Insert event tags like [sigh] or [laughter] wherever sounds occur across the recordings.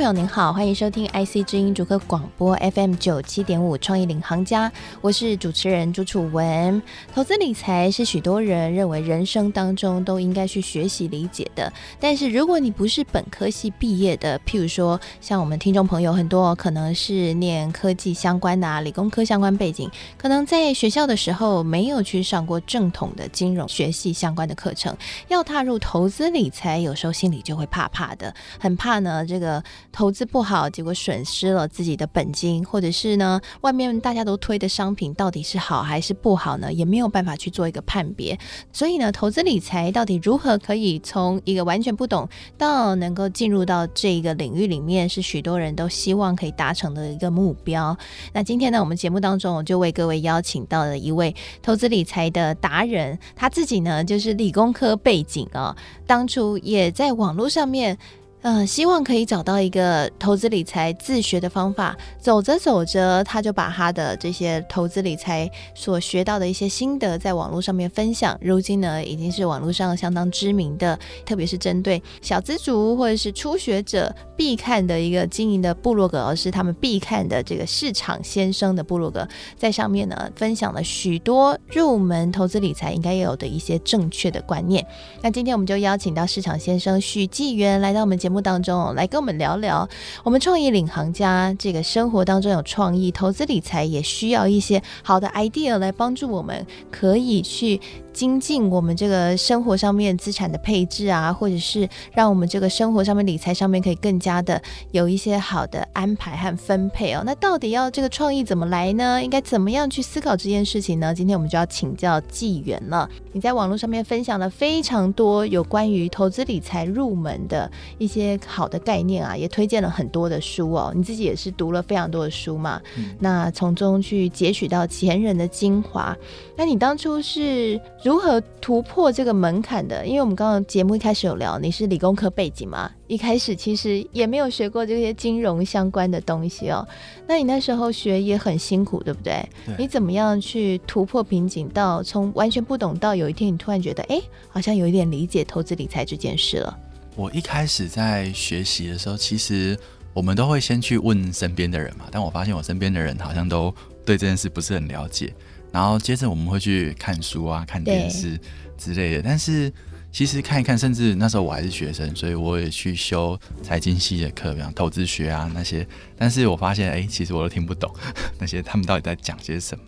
朋友您好，欢迎收听 IC 之音主科广播 FM 九七点五创意领航家，我是主持人朱楚文。投资理财是许多人认为人生当中都应该去学习理解的，但是如果你不是本科系毕业的，譬如说像我们听众朋友很多可能是念科技相关的，理工科相关背景，可能在学校的时候没有去上过正统的金融学系相关的课程，要踏入投资理财，有时候心里就会怕怕的，很怕呢这个。投资不好，结果损失了自己的本金，或者是呢，外面大家都推的商品到底是好还是不好呢？也没有办法去做一个判别。所以呢，投资理财到底如何可以从一个完全不懂到能够进入到这个领域里面，是许多人都希望可以达成的一个目标。那今天呢，我们节目当中我就为各位邀请到了一位投资理财的达人，他自己呢就是理工科背景啊、当初也在网络上面。嗯，希望可以找到一个投资理财自学的方法。走着走着，他就把他的这些投资理财所学到的一些心得，在网络上面分享。如今呢，已经是网络上相当知名的，特别是针对小资族或者是初学者必看的一个经营的部落格，而是他们必看的这个市场先生的部落格，在上面呢，分享了许多入门投资理财应该有的一些正确的观念。那今天我们就邀请到市场先生许纪元来到我们节。目当中来跟我们聊聊，我们创业领航家这个生活当中有创意，投资理财也需要一些好的 idea 来帮助我们，可以去。精进我们这个生活上面资产的配置啊，或者是让我们这个生活上面理财上面可以更加的有一些好的安排和分配哦。那到底要这个创意怎么来呢？应该怎么样去思考这件事情呢？今天我们就要请教纪元了。你在网络上面分享了非常多有关于投资理财入门的一些好的概念啊，也推荐了很多的书哦。你自己也是读了非常多的书嘛，嗯、那从中去截取到前人的精华。那你当初是？如何突破这个门槛的？因为我们刚刚节目一开始有聊，你是理工科背景嘛，一开始其实也没有学过这些金融相关的东西哦。那你那时候学也很辛苦，对不对？对。你怎么样去突破瓶颈，到从完全不懂到有一天你突然觉得，哎，好像有一点理解投资理财这件事了？我一开始在学习的时候，其实我们都会先去问身边的人嘛，但我发现我身边的人好像都对这件事不是很了解。然后接着我们会去看书啊、看电视之类的。但是其实看一看，甚至那时候我还是学生，所以我也去修财经系的课，比方投资学啊那些。但是我发现，哎，其实我都听不懂 [laughs] 那些他们到底在讲些什么。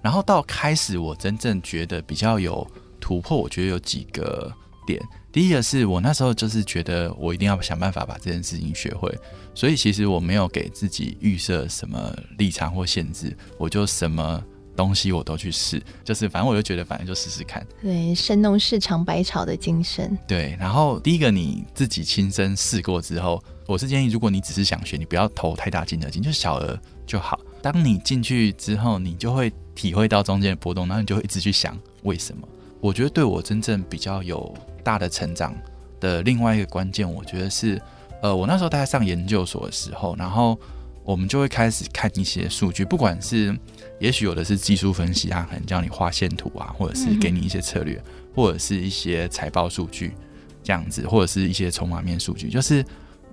然后到开始我真正觉得比较有突破，我觉得有几个点。第一个是我那时候就是觉得我一定要想办法把这件事情学会，所以其实我没有给自己预设什么立场或限制，我就什么。东西我都去试，就是反正我就觉得，反正就试试看。对，神农氏尝百草的精神。对，然后第一个你自己亲身试过之后，我是建议，如果你只是想学，你不要投太大金额进，就小额就好。当你进去之后，你就会体会到中间的波动，然后你就会一直去想为什么。我觉得对我真正比较有大的成长的另外一个关键，我觉得是，呃，我那时候大概上研究所的时候，然后我们就会开始看一些数据，不管是。也许有的是技术分析啊，可能教你画线图啊，或者是给你一些策略，嗯、或者是一些财报数据这样子，或者是一些筹码面数据。就是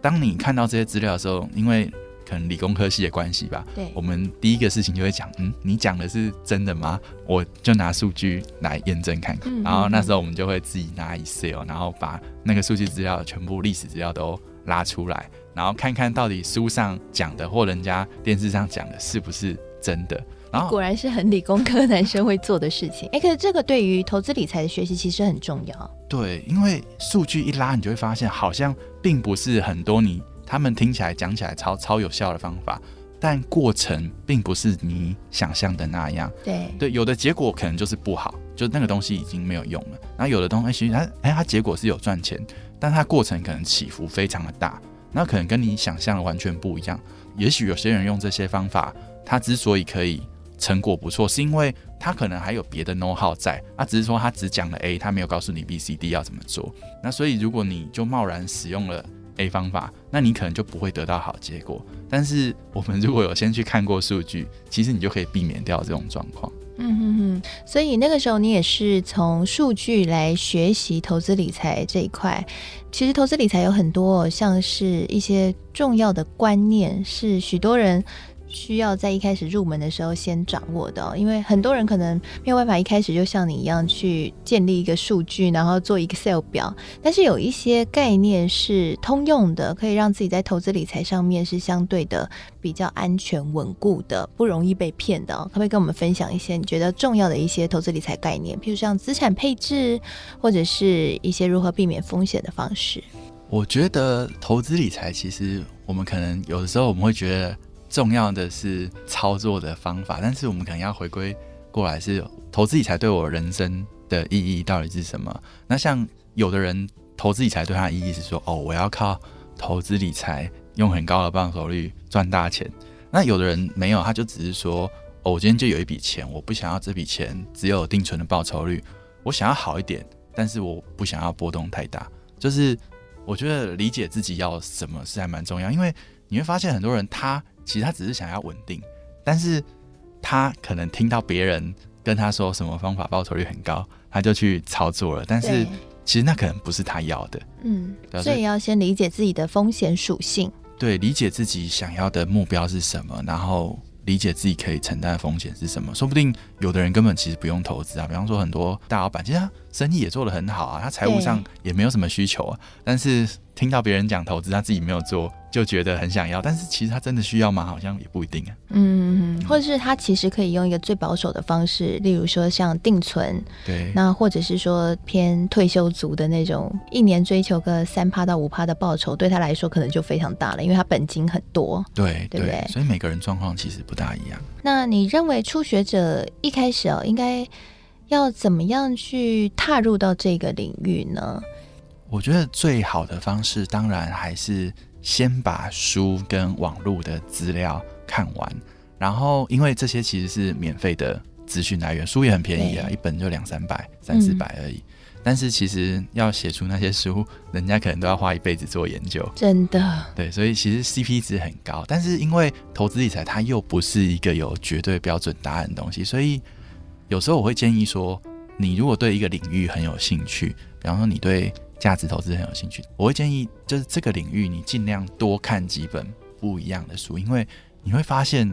当你看到这些资料的时候，因为可能理工科系的关系吧，对，我们第一个事情就会讲，嗯，你讲的是真的吗？我就拿数据来验证看看。嗯、然后那时候我们就会自己拿 Excel，然后把那个数据资料全部历史资料都拉出来，然后看看到底书上讲的或人家电视上讲的是不是真的。然后果然是很理工科男生会做的事情。哎、欸，可是这个对于投资理财的学习其实很重要。对，因为数据一拉，你就会发现好像并不是很多你他们听起来讲起来超超有效的方法，但过程并不是你想象的那样。对对，有的结果可能就是不好，就那个东西已经没有用了。然后有的东西其实它哎它结果是有赚钱，但它过程可能起伏非常的大，那可能跟你想象的完全不一样。也许有些人用这些方法，他之所以可以。成果不错，是因为他可能还有别的 know how 在，他只是说他只讲了 A，他没有告诉你 B、C、D 要怎么做。那所以如果你就贸然使用了 A 方法，那你可能就不会得到好结果。但是我们如果有先去看过数据，其实你就可以避免掉这种状况。嗯哼哼，所以那个时候你也是从数据来学习投资理财这一块。其实投资理财有很多像是一些重要的观念，是许多人。需要在一开始入门的时候先掌握的，因为很多人可能没有办法一开始就像你一样去建立一个数据，然后做 Excel 表。但是有一些概念是通用的，可以让自己在投资理财上面是相对的比较安全稳固的，不容易被骗的。可不可以跟我们分享一些你觉得重要的一些投资理财概念？譬如像资产配置，或者是一些如何避免风险的方式？我觉得投资理财其实我们可能有的时候我们会觉得。重要的是操作的方法，但是我们可能要回归过来，是投资理财对我人生的意义到底是什么？那像有的人投资理财对他的意义是说，哦，我要靠投资理财用很高的报酬率赚大钱。那有的人没有，他就只是说，哦，我今天就有一笔钱，我不想要这笔钱只有定存的报酬率，我想要好一点，但是我不想要波动太大。就是我觉得理解自己要什么是还蛮重要，因为你会发现很多人他。其实他只是想要稳定，但是他可能听到别人跟他说什么方法报酬率很高，他就去操作了。但是其实那可能不是他要的。嗯，所以要先理解自己的风险属性。对，理解自己想要的目标是什么，然后理解自己可以承担的风险是什么。说不定有的人根本其实不用投资啊，比方说很多大老板，其实他生意也做得很好啊，他财务上也没有什么需求啊，但是听到别人讲投资，他自己没有做。就觉得很想要，但是其实他真的需要吗？好像也不一定啊。嗯，或者是他其实可以用一个最保守的方式，例如说像定存，对，那或者是说偏退休族的那种，一年追求个三趴到五趴的报酬，对他来说可能就非常大了，因为他本金很多。对，对不对？所以每个人状况其实不大一样。那你认为初学者一开始哦，应该要怎么样去踏入到这个领域呢？我觉得最好的方式，当然还是。先把书跟网络的资料看完，然后因为这些其实是免费的资讯来源，书也很便宜啊，一本就两三百、三四百而已。嗯、但是其实要写出那些书，人家可能都要花一辈子做研究，真的。对，所以其实 CP 值很高。但是因为投资理财它又不是一个有绝对标准答案的东西，所以有时候我会建议说，你如果对一个领域很有兴趣，比方说你对。价值投资很有兴趣，我会建议就是这个领域你尽量多看几本不一样的书，因为你会发现，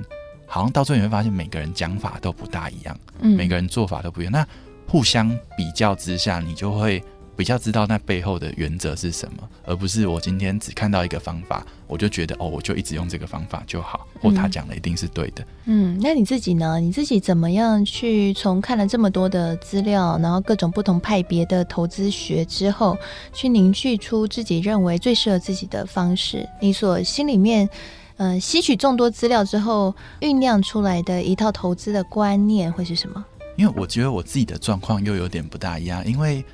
好像到最后你会发现每个人讲法都不大一样，嗯，每个人做法都不一样，那互相比较之下，你就会。比较知道那背后的原则是什么，而不是我今天只看到一个方法，我就觉得哦，我就一直用这个方法就好，或他讲的一定是对的。嗯，那你自己呢？你自己怎么样去从看了这么多的资料，然后各种不同派别的投资学之后，去凝聚出自己认为最适合自己的方式？你所心里面，嗯、呃，吸取众多资料之后酝酿出来的一套投资的观念会是什么？因为我觉得我自己的状况又有点不大一样，因为。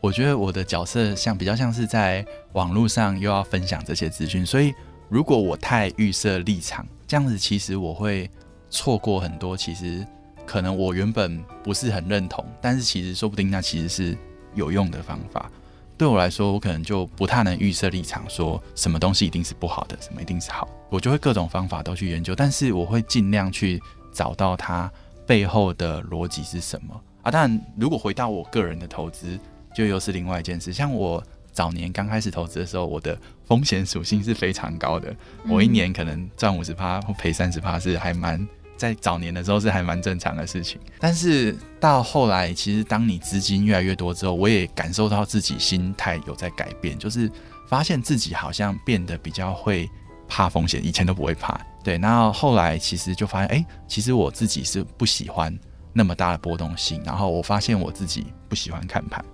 我觉得我的角色像比较像是在网络上又要分享这些资讯，所以如果我太预设立场，这样子其实我会错过很多。其实可能我原本不是很认同，但是其实说不定那其实是有用的方法。对我来说，我可能就不太能预设立场，说什么东西一定是不好的，什么一定是好。我就会各种方法都去研究，但是我会尽量去找到它背后的逻辑是什么啊。当然，如果回到我个人的投资。就又是另外一件事。像我早年刚开始投资的时候，我的风险属性是非常高的。我一年可能赚五十趴或赔三十趴，是还蛮在早年的时候是还蛮正常的事情。但是到后来，其实当你资金越来越多之后，我也感受到自己心态有在改变，就是发现自己好像变得比较会怕风险，以前都不会怕。对，然后后来其实就发现，哎，其实我自己是不喜欢那么大的波动性。然后我发现我自己不喜欢看盘。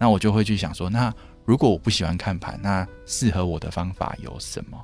那我就会去想说，那如果我不喜欢看盘，那适合我的方法有什么？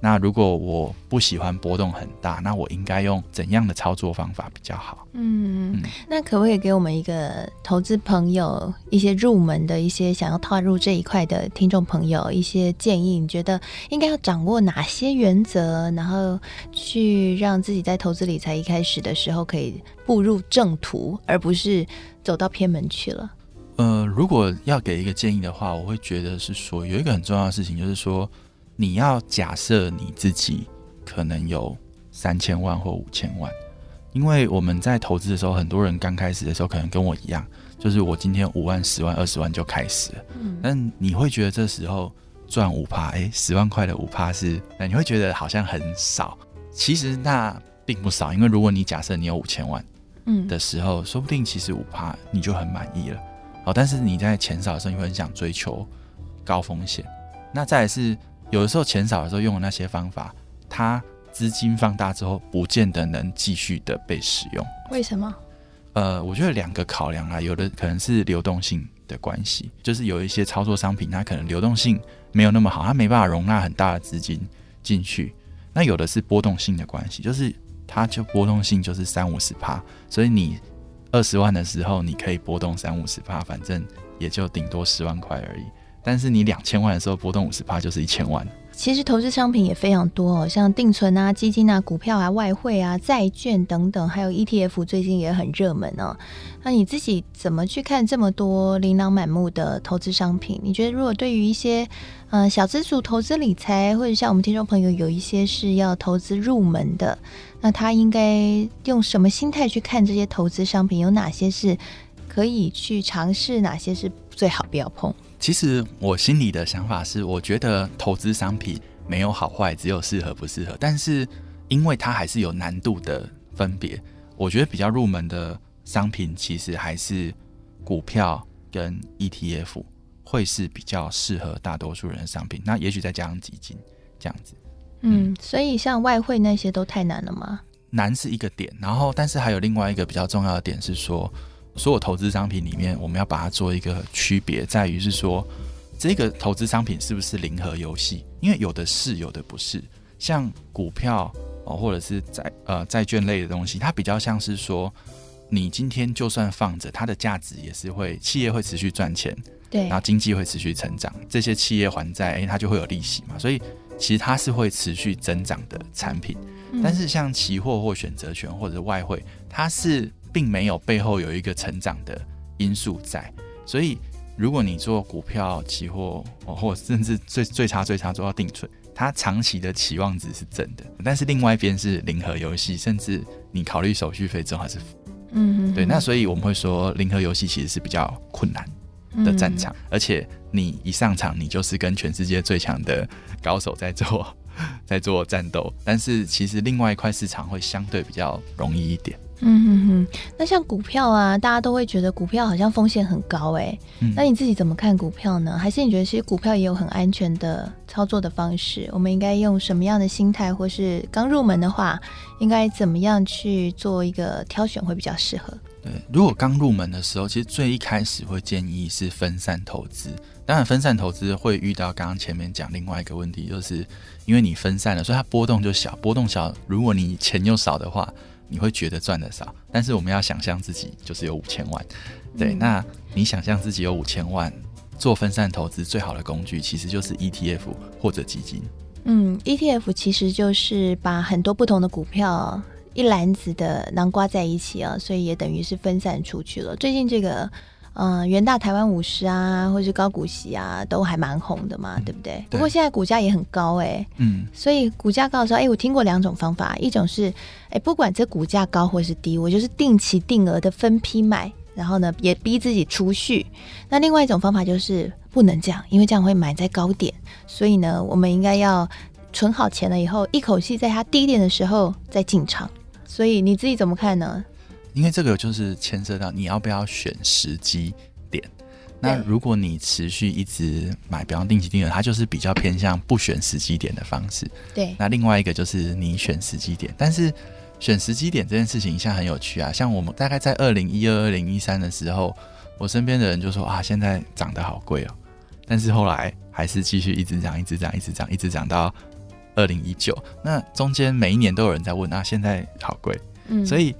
那如果我不喜欢波动很大，那我应该用怎样的操作方法比较好？嗯，那可不可以给我们一个投资朋友一些入门的一些想要踏入这一块的听众朋友一些建议？你觉得应该要掌握哪些原则，然后去让自己在投资理财一开始的时候可以步入正途，而不是走到偏门去了？呃，如果要给一个建议的话，我会觉得是说有一个很重要的事情，就是说。你要假设你自己可能有三千万或五千万，因为我们在投资的时候，很多人刚开始的时候可能跟我一样，就是我今天五万、十万、二十万就开始了。嗯，但你会觉得这时候赚五趴，哎，十万块的五趴是，那你会觉得好像很少。其实那并不少，因为如果你假设你有五千万，嗯的时候，说不定其实五趴你就很满意了。好，但是你在钱少的时候，你会很想追求高风险。那再来是。有的时候钱少的时候用的那些方法，它资金放大之后，不见得能继续的被使用。为什么？呃，我觉得两个考量啊，有的可能是流动性的关系，就是有一些操作商品，它可能流动性没有那么好，它没办法容纳很大的资金进去。那有的是波动性的关系，就是它就波动性就是三五十趴，所以你二十万的时候，你可以波动三五十趴，反正也就顶多十万块而已。但是你两千万的时候波动五十趴就是一千万。其实投资商品也非常多哦，像定存啊、基金啊、股票啊、外汇啊、债券等等，还有 ETF，最近也很热门哦。那你自己怎么去看这么多琳琅满目的投资商品？你觉得如果对于一些呃小资族投资理财，或者像我们听众朋友有一些是要投资入门的，那他应该用什么心态去看这些投资商品？有哪些是可以去尝试？哪些是最好不要碰？其实我心里的想法是，我觉得投资商品没有好坏，只有适合不适合。但是因为它还是有难度的分别，我觉得比较入门的商品其实还是股票跟 ETF 会是比较适合大多数人的商品。那也许再加上基金这样子。嗯，嗯，所以像外汇那些都太难了吗？难是一个点，然后但是还有另外一个比较重要的点是说。所有投资商品里面，我们要把它做一个区别，在于是说，这个投资商品是不是零和游戏？因为有的是，有的不是。像股票哦，或者是债呃债券类的东西，它比较像是说，你今天就算放着，它的价值也是会，企业会持续赚钱，对，然后经济会持续成长，这些企业还债，诶，它就会有利息嘛，所以其实它是会持续增长的产品。嗯。但是像期货或选择权或者外汇，它是。并没有背后有一个成长的因素在，所以如果你做股票、期货，或甚至最最差最差做到定存，它长期的期望值是正的，但是另外一边是零和游戏，甚至你考虑手续费之后还是负。嗯嗯，对，那所以我们会说零和游戏其实是比较困难的战场，而且你一上场，你就是跟全世界最强的高手在做 [laughs] 在做战斗，但是其实另外一块市场会相对比较容易一点。嗯哼哼，那像股票啊，大家都会觉得股票好像风险很高哎、嗯，那你自己怎么看股票呢？还是你觉得其实股票也有很安全的操作的方式？我们应该用什么样的心态，或是刚入门的话，应该怎么样去做一个挑选会比较适合？对，如果刚入门的时候，其实最一开始会建议是分散投资。当然，分散投资会遇到刚刚前面讲另外一个问题，就是因为你分散了，所以它波动就小，波动小，如果你钱又少的话。你会觉得赚的少，但是我们要想象自己就是有五千万，对，嗯、那你想象自己有五千万，做分散投资最好的工具其实就是 ETF 或者基金。嗯，ETF 其实就是把很多不同的股票一篮子的囊瓜在一起啊，所以也等于是分散出去了。最近这个。嗯，元大台湾五十啊，或是高股息啊，都还蛮红的嘛，对不对？不过现在股价也很高哎、欸，嗯，所以股价高的时候，哎，我听过两种方法，一种是，哎，不管这股价高或是低，我就是定期定额的分批买，然后呢，也逼自己储蓄。那另外一种方法就是不能这样，因为这样会买在高点，所以呢，我们应该要存好钱了以后，一口气在它低点的时候再进场。所以你自己怎么看呢？因为这个就是牵涉到你要不要选时机点。那如果你持续一直买，比方定期定额，它就是比较偏向不选时机点的方式。对。那另外一个就是你选时机点，但是选时机点这件事情现在很有趣啊。像我们大概在二零一二、二零一三的时候，我身边的人就说啊，现在涨得好贵哦。但是后来还是继续一直涨，一直涨，一直涨，一直涨到二零一九，那中间每一年都有人在问啊，现在好贵，嗯，所以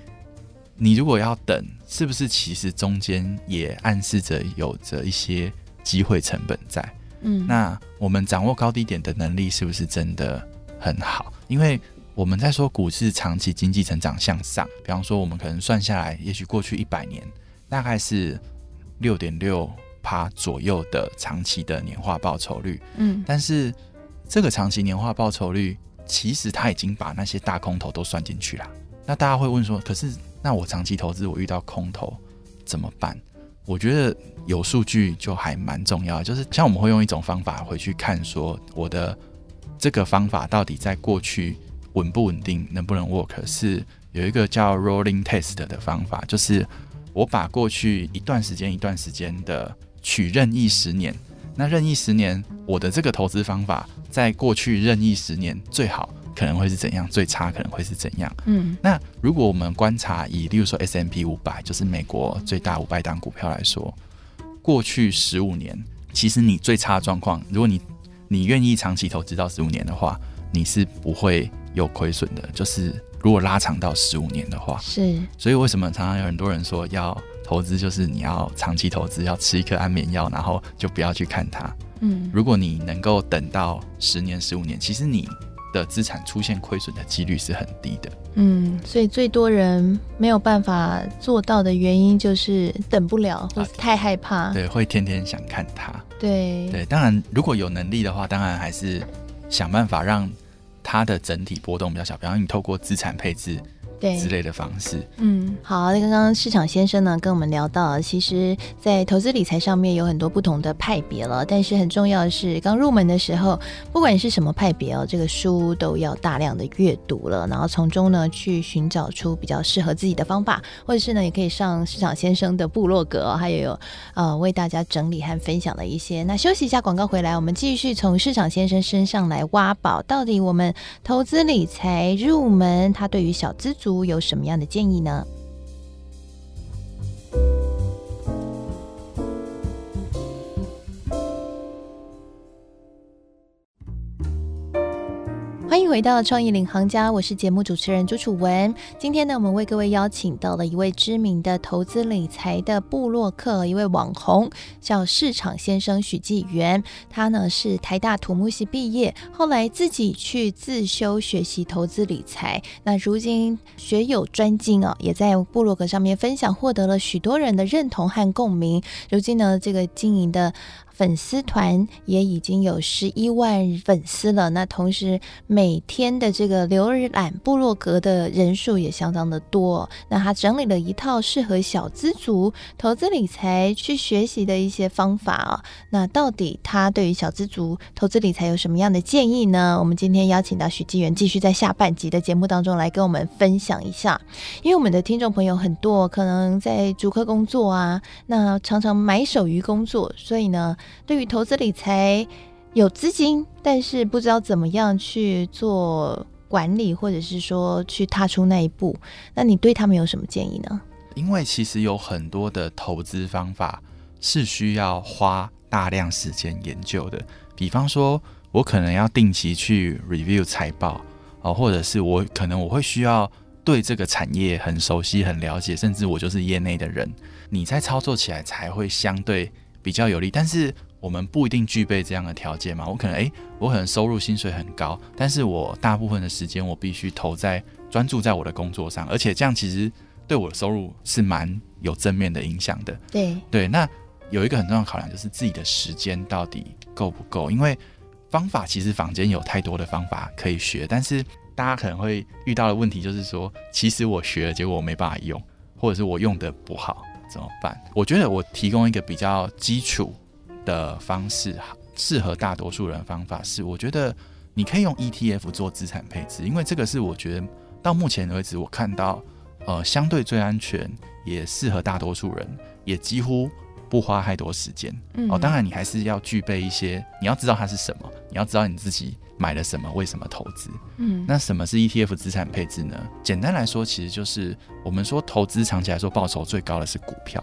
你如果要等，是不是其实中间也暗示着有着一些机会成本在？嗯，那我们掌握高低点的能力是不是真的很好？因为我们在说股市长期经济成长向上，比方说我们可能算下来，也许过去一百年大概是六点六趴左右的长期的年化报酬率，嗯，但是。这个长期年化报酬率，其实他已经把那些大空头都算进去了。那大家会问说，可是那我长期投资，我遇到空头怎么办？我觉得有数据就还蛮重要，就是像我们会用一种方法回去看，说我的这个方法到底在过去稳不稳定，能不能 work？是有一个叫 rolling test 的方法，就是我把过去一段时间一段时间的取任意十年。那任意十年，我的这个投资方法，在过去任意十年最好可能会是怎样？最差可能会是怎样？嗯，那如果我们观察以，例如说 S M P 五百，就是美国最大五百档股票来说，过去十五年，其实你最差的状况，如果你你愿意长期投资到十五年的话，你是不会有亏损的。就是如果拉长到十五年的话，是。所以为什么常常有很多人说要？投资就是你要长期投资，要吃一颗安眠药，然后就不要去看它。嗯，如果你能够等到十年、十五年，其实你的资产出现亏损的几率是很低的。嗯，所以最多人没有办法做到的原因就是等不了，或是太害怕。对，会天天想看它。对对，当然如果有能力的话，当然还是想办法让它的整体波动比较小，比方你透过资产配置。对之类的方式，嗯，好。那刚刚市场先生呢跟我们聊到，其实，在投资理财上面有很多不同的派别了。但是很重要的是，刚入门的时候，不管是什么派别哦，这个书都要大量的阅读了，然后从中呢去寻找出比较适合自己的方法，或者是呢也可以上市场先生的部落格，还有有呃为大家整理和分享的一些。那休息一下广告回来，我们继续从市场先生身上来挖宝，到底我们投资理财入门，他对于小资族。有什么样的建议呢？欢迎回到创意领航家，我是节目主持人朱楚文。今天呢，我们为各位邀请到了一位知名的投资理财的部落客，一位网红，叫市场先生许纪元。他呢是台大土木系毕业，后来自己去自修学习投资理财。那如今学有专精啊，也在布洛格上面分享，获得了许多人的认同和共鸣。如今呢，这个经营的。粉丝团也已经有十一万粉丝了，那同时每天的这个浏览部落格的人数也相当的多。那他整理了一套适合小资族投资理财去学习的一些方法啊。那到底他对于小资族投资理财有什么样的建议呢？我们今天邀请到许纪元继续在下半集的节目当中来跟我们分享一下。因为我们的听众朋友很多，可能在竹科工作啊，那常常埋首于工作，所以呢。对于投资理财有资金，但是不知道怎么样去做管理，或者是说去踏出那一步，那你对他们有什么建议呢？因为其实有很多的投资方法是需要花大量时间研究的，比方说，我可能要定期去 review 财报啊，或者是我可能我会需要对这个产业很熟悉、很了解，甚至我就是业内的人，你在操作起来才会相对比较有利，但是。我们不一定具备这样的条件嘛？我可能诶，我可能收入薪水很高，但是我大部分的时间我必须投在专注在我的工作上，而且这样其实对我的收入是蛮有正面的影响的。对对，那有一个很重要的考量就是自己的时间到底够不够？因为方法其实坊间有太多的方法可以学，但是大家可能会遇到的问题就是说，其实我学了，结果我没办法用，或者是我用的不好，怎么办？我觉得我提供一个比较基础。的方式适合大多数人的方法是，我觉得你可以用 ETF 做资产配置，因为这个是我觉得到目前为止我看到呃相对最安全，也适合大多数人，也几乎不花太多时间。嗯、哦，当然你还是要具备一些，你要知道它是什么，你要知道你自己买了什么，为什么投资。嗯，那什么是 ETF 资产配置呢？简单来说，其实就是我们说投资长期来说报酬最高的是股票，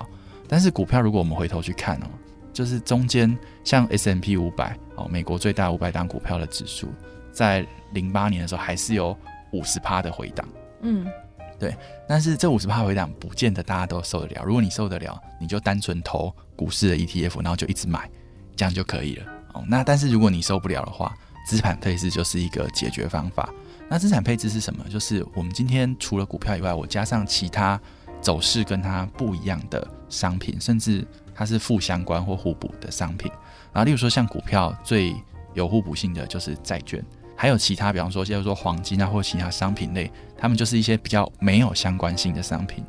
但是股票如果我们回头去看哦。就是中间像 S&P 五百哦，美国最大五百档股票的指数，在零八年的时候还是有五十趴的回档。嗯，对。但是这五十趴回档不见得大家都受得了。如果你受得了，你就单纯投股市的 ETF，然后就一直买，这样就可以了。哦，那但是如果你受不了的话，资产配置就是一个解决方法。那资产配置是什么？就是我们今天除了股票以外，我加上其他走势跟它不一样的商品，甚至它是负相关或互补的商品。然后，例如说像股票最有互补性的就是债券，还有其他，比方说叫做黄金啊，或其他商品类，它们就是一些比较没有相关性的商品。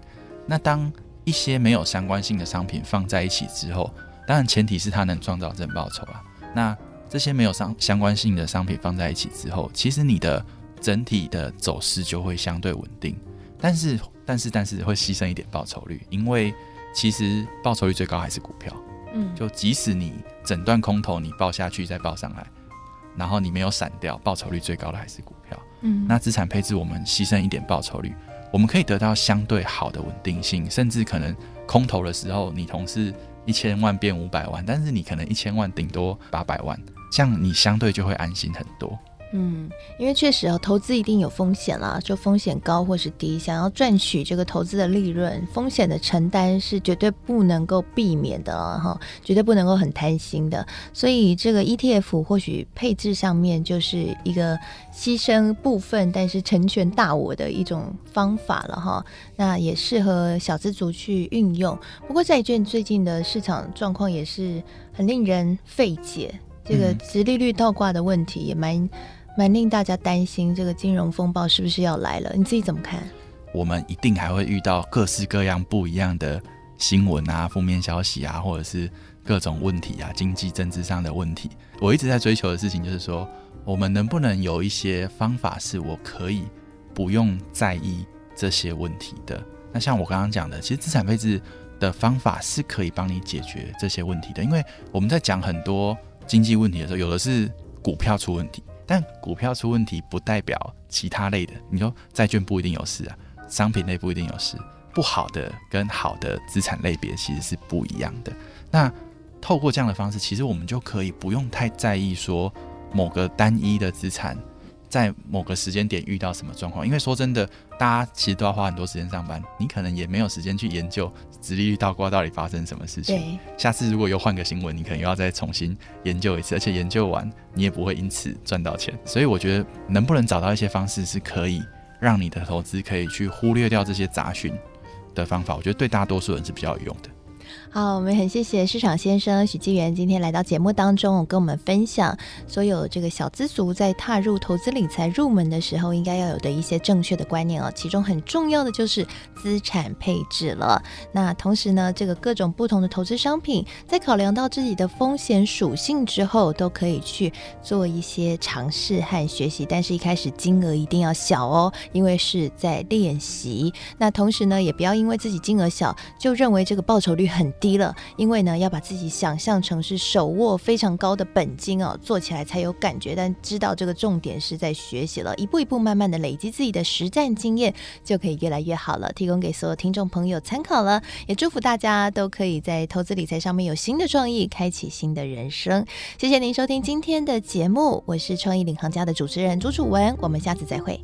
那当一些没有相关性的商品放在一起之后，当然前提是它能创造正报酬啊。那这些没有相相关性的商品放在一起之后，其实你的整体的走势就会相对稳定，但是但是但是会牺牲一点报酬率，因为其实报酬率最高还是股票。嗯，就即使你整段空头你报下去再报上来，然后你没有散掉，报酬率最高的还是股票。嗯，那资产配置我们牺牲一点报酬率，我们可以得到相对好的稳定性，甚至可能空头的时候你同时一千万变五百万，但是你可能一千万顶多八百万，这样你相对就会安心很多。嗯，因为确实哦，投资一定有风险啦，就风险高或是低，想要赚取这个投资的利润，风险的承担是绝对不能够避免的哈，绝对不能够很贪心的。所以这个 ETF 或许配置上面就是一个牺牲部分，但是成全大我的一种方法了哈。那也适合小资族去运用。不过债券最近的市场状况也是很令人费解，这个直利率倒挂的问题也蛮。蛮令大家担心，这个金融风暴是不是要来了？你自己怎么看？我们一定还会遇到各式各样不一样的新闻啊、负面消息啊，或者是各种问题啊、经济政治上的问题。我一直在追求的事情就是说，我们能不能有一些方法，是我可以不用在意这些问题的？那像我刚刚讲的，其实资产配置的方法是可以帮你解决这些问题的。因为我们在讲很多经济问题的时候，有的是股票出问题。但股票出问题不代表其他类的，你说债券不一定有事啊，商品类不一定有事，不好的跟好的资产类别其实是不一样的。那透过这样的方式，其实我们就可以不用太在意说某个单一的资产。在某个时间点遇到什么状况？因为说真的，大家其实都要花很多时间上班，你可能也没有时间去研究直立率倒挂到底发生什么事情。对，下次如果又换个新闻，你可能又要再重新研究一次，而且研究完你也不会因此赚到钱。所以我觉得，能不能找到一些方式是可以让你的投资可以去忽略掉这些杂讯的方法，我觉得对大多数人是比较有用的。好，我们很谢谢市场先生许纪元今天来到节目当中，跟我们分享所有这个小资族在踏入投资理财入门的时候应该要有的一些正确的观念哦。其中很重要的就是资产配置了。那同时呢，这个各种不同的投资商品，在考量到自己的风险属性之后，都可以去做一些尝试和学习。但是，一开始金额一定要小哦，因为是在练习。那同时呢，也不要因为自己金额小，就认为这个报酬率很低了，因为呢，要把自己想象成是手握非常高的本金哦，做起来才有感觉。但知道这个重点是在学习了，一步一步慢慢的累积自己的实战经验，就可以越来越好了。提供给所有听众朋友参考了，也祝福大家都可以在投资理财上面有新的创意，开启新的人生。谢谢您收听今天的节目，我是创意领航家的主持人朱楚文，我们下次再会。